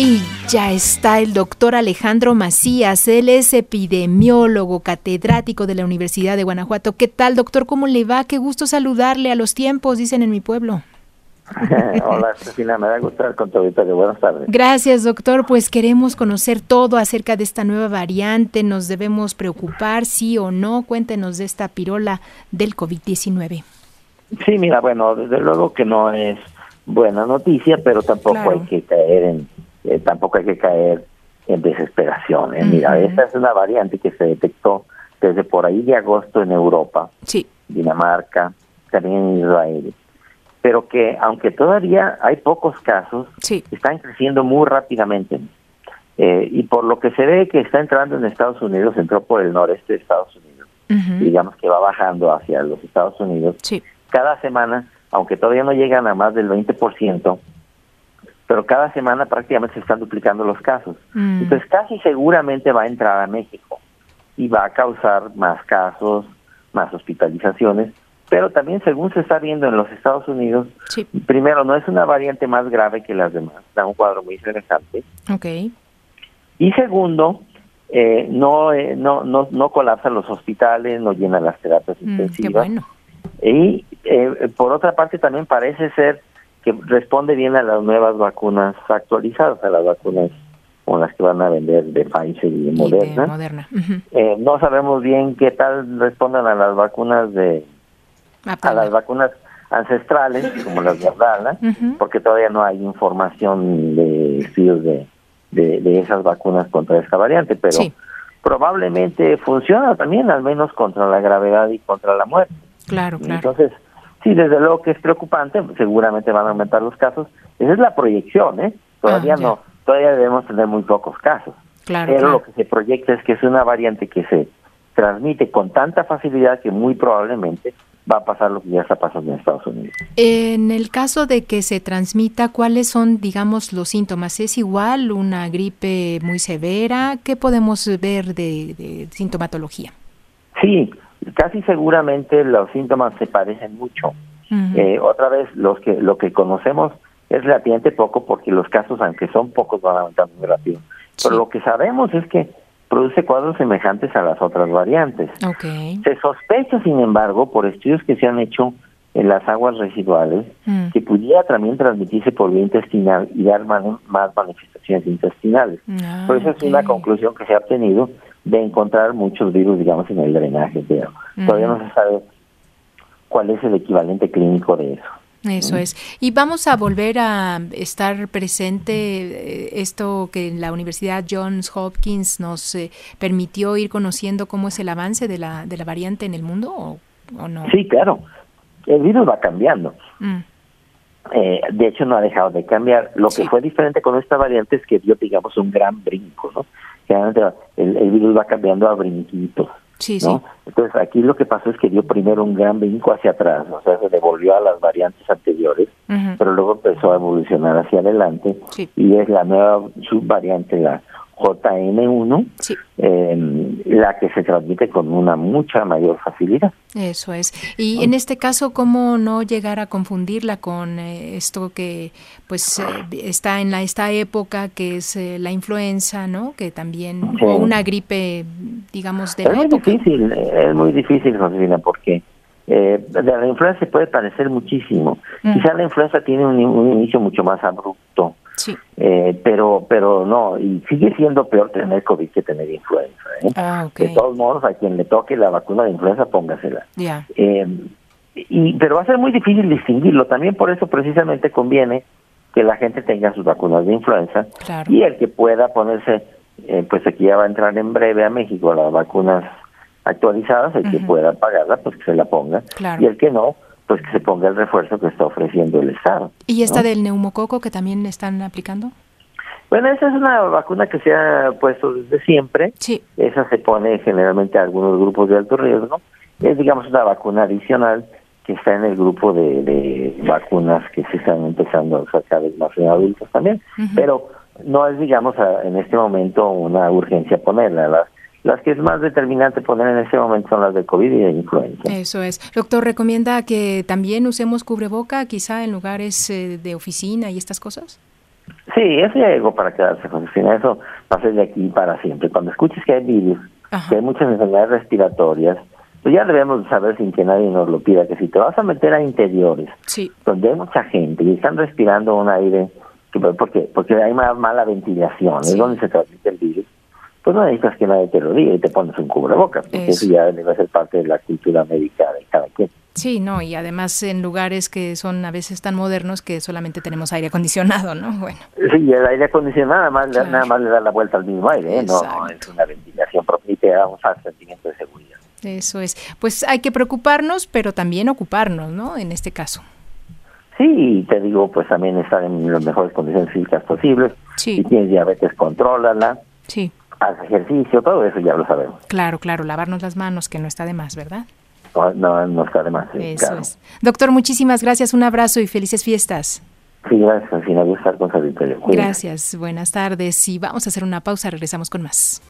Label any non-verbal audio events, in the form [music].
Y ya está el doctor Alejandro Macías, él es epidemiólogo, catedrático de la Universidad de Guanajuato. ¿Qué tal, doctor? ¿Cómo le va? Qué gusto saludarle a los tiempos, dicen en mi pueblo. [laughs] Hola, Cecilia, me da gusto estar con tu auditorio. Buenas tardes. Gracias, doctor. Pues queremos conocer todo acerca de esta nueva variante. ¿Nos debemos preocupar, sí o no? Cuéntenos de esta pirola del COVID-19. Sí, mira, bueno, desde luego que no es buena noticia, pero tampoco hay que caer en eh, tampoco hay que caer en desesperación. ¿eh? Mira, esta es una variante que se detectó desde por ahí de agosto en Europa, Dinamarca, también en Israel, pero que aunque todavía hay pocos casos, están creciendo muy rápidamente. Eh, y por lo que se ve que está entrando en Estados Unidos, entró por el noreste de Estados Unidos, digamos que va bajando hacia los Estados Unidos. Cada semana, aunque todavía no llegan a más del 20%, pero cada semana prácticamente se están duplicando los casos. Mm. Entonces casi seguramente va a entrar a México y va a causar más casos, más hospitalizaciones, pero también según se está viendo en los Estados Unidos, primero no es una variante más grave que las demás, da un cuadro muy semejante. Okay. Y segundo, eh, no, eh, no, no, no colapsan los hospitales, no llenan las terapias mm, intensivas. bueno. Y eh, por otra parte también parece ser que responde bien a las nuevas vacunas actualizadas, a las vacunas con las que van a vender de Pfizer y de Moderna. Eh, no sabemos bien qué tal respondan a las vacunas de a las vacunas ancestrales como las de Abdala, porque todavía no hay información de estudios de, de, esas vacunas contra esta variante, pero probablemente funciona también al menos contra la gravedad y contra la muerte. Claro, claro. Entonces, Sí, desde luego que es preocupante, seguramente van a aumentar los casos. Esa es la proyección, ¿eh? Todavía ah, no, todavía debemos tener muy pocos casos. Claro, Pero lo que se proyecta es que es una variante que se transmite con tanta facilidad que muy probablemente va a pasar lo que ya está pasando en Estados Unidos. En el caso de que se transmita, ¿cuáles son, digamos, los síntomas? ¿Es igual una gripe muy severa? ¿Qué podemos ver de, de sintomatología? Sí, casi seguramente los síntomas se parecen mucho. Eh, otra vez, los que lo que conocemos es relativamente poco porque los casos, aunque son pocos, van aumentando muy rápido. Pero lo que sabemos es que produce cuadros semejantes a las otras variantes. Se sospecha, sin embargo, por estudios que se han hecho en las aguas residuales, mm. que pudiera también transmitirse por vía intestinal y dar más manifestaciones intestinales. Ah, por eso es una conclusión que se ha obtenido de encontrar muchos virus, digamos, en el drenaje, pero todavía no se sabe cuál es el equivalente clínico de eso. Eso es. Y vamos a volver a estar presente eh, esto que la Universidad Johns Hopkins nos eh, permitió ir conociendo cómo es el avance de la, de la variante en el mundo o, no. Sí, claro. El virus va cambiando. Mm. Eh, de hecho, no ha dejado de cambiar. Lo que fue diferente con esta variante es que dio, digamos, un gran brinco, ¿no? generalmente el, virus va cambiando a brinquitos. Sí, ¿no? Entonces aquí lo que pasó es que dio primero un gran brinco hacia atrás, o sea, se devolvió a las variantes anteriores, pero luego empezó a evolucionar hacia adelante y es la nueva subvariante, la JN1, em, la que se transmite con una mucha mayor facilidad. Eso es. Y en este caso, ¿cómo no llegar a confundirla con eh, esto que pues eh, está en la, esta época que es eh, la influenza, ¿no? Que también, o una gripe, digamos, de es muy difícil, es muy difícil, Josefina, porque de la influenza se puede parecer muchísimo. Mm. Quizá la influenza tiene un, un inicio mucho más abrupto Sí. Eh, pero, pero no, y sigue siendo peor tener COVID que tener influenza. ¿eh? Ah, De todos modos, a quien le toque la vacuna de influenza, póngasela. Ya. Eh, y, pero va a ser muy difícil distinguirlo. También por eso precisamente conviene que la gente tenga sus vacunas de influenza y el que pueda ponerse, eh, pues aquí ya va a entrar en breve a México las vacunas actualizadas, el que pueda pagarla, pues que se la ponga. Y el que no, pues que se ponga el refuerzo que está ofreciendo el Estado. ¿Y esta del neumococo que también están aplicando? Bueno, esa es una vacuna que se ha puesto desde siempre. Sí. Esa se pone generalmente a algunos grupos de alto riesgo. Es, digamos, una vacuna adicional que está en el grupo de, vacunas que se están empezando a usar cada vez más en adultos también. Pero no es, digamos, en este momento una urgencia ponerla. Las las que es más determinante poner en ese momento son las de COVID y de influenza. Eso es. Doctor, ¿recomienda que también usemos cubreboca quizá en lugares eh, de oficina y estas cosas? Sí, eso ya llegó para quedarse, Josefina. Eso va a ser de aquí para siempre. Cuando escuches que hay virus, que hay muchas enfermedades respiratorias, pues ya debemos saber sin que nadie nos lo pida que si te vas a meter a interiores, donde hay mucha gente y están respirando un aire, que, ¿por qué? Porque hay más mala ventilación, es donde se transmite el virus, pues no necesitas que nadie te lo diga y te pones un cubrebocas, porque eso, ya debe ser parte de la cultura médica de cada quien. Sí, no, y además en lugares que son a veces tan modernos que solamente tenemos aire acondicionado, ¿no? [laughs] Bueno. Sí, el aire acondicionado nada más, nada más le da la vuelta al mismo aire, ¿eh? no, es una ventilación propia y te da un sentimiento de seguridad. Eso es. Pues hay que preocuparnos, pero también ocuparnos, ¿no? En este caso. Sí, te digo, pues también estar en las mejores condiciones físicas posibles. Sí. Si tienes diabetes, contrólala. Sí. Haz ejercicio, todo eso ya lo sabemos. Claro, claro, lavarnos las manos, que no está de más, ¿verdad? No, no, está de más. eso es. Doctor, muchísimas gracias, un abrazo y felices fiestas. Sí, gracias, al final estar con Gracias, buenas tardes y vamos a hacer una pausa, regresamos con más.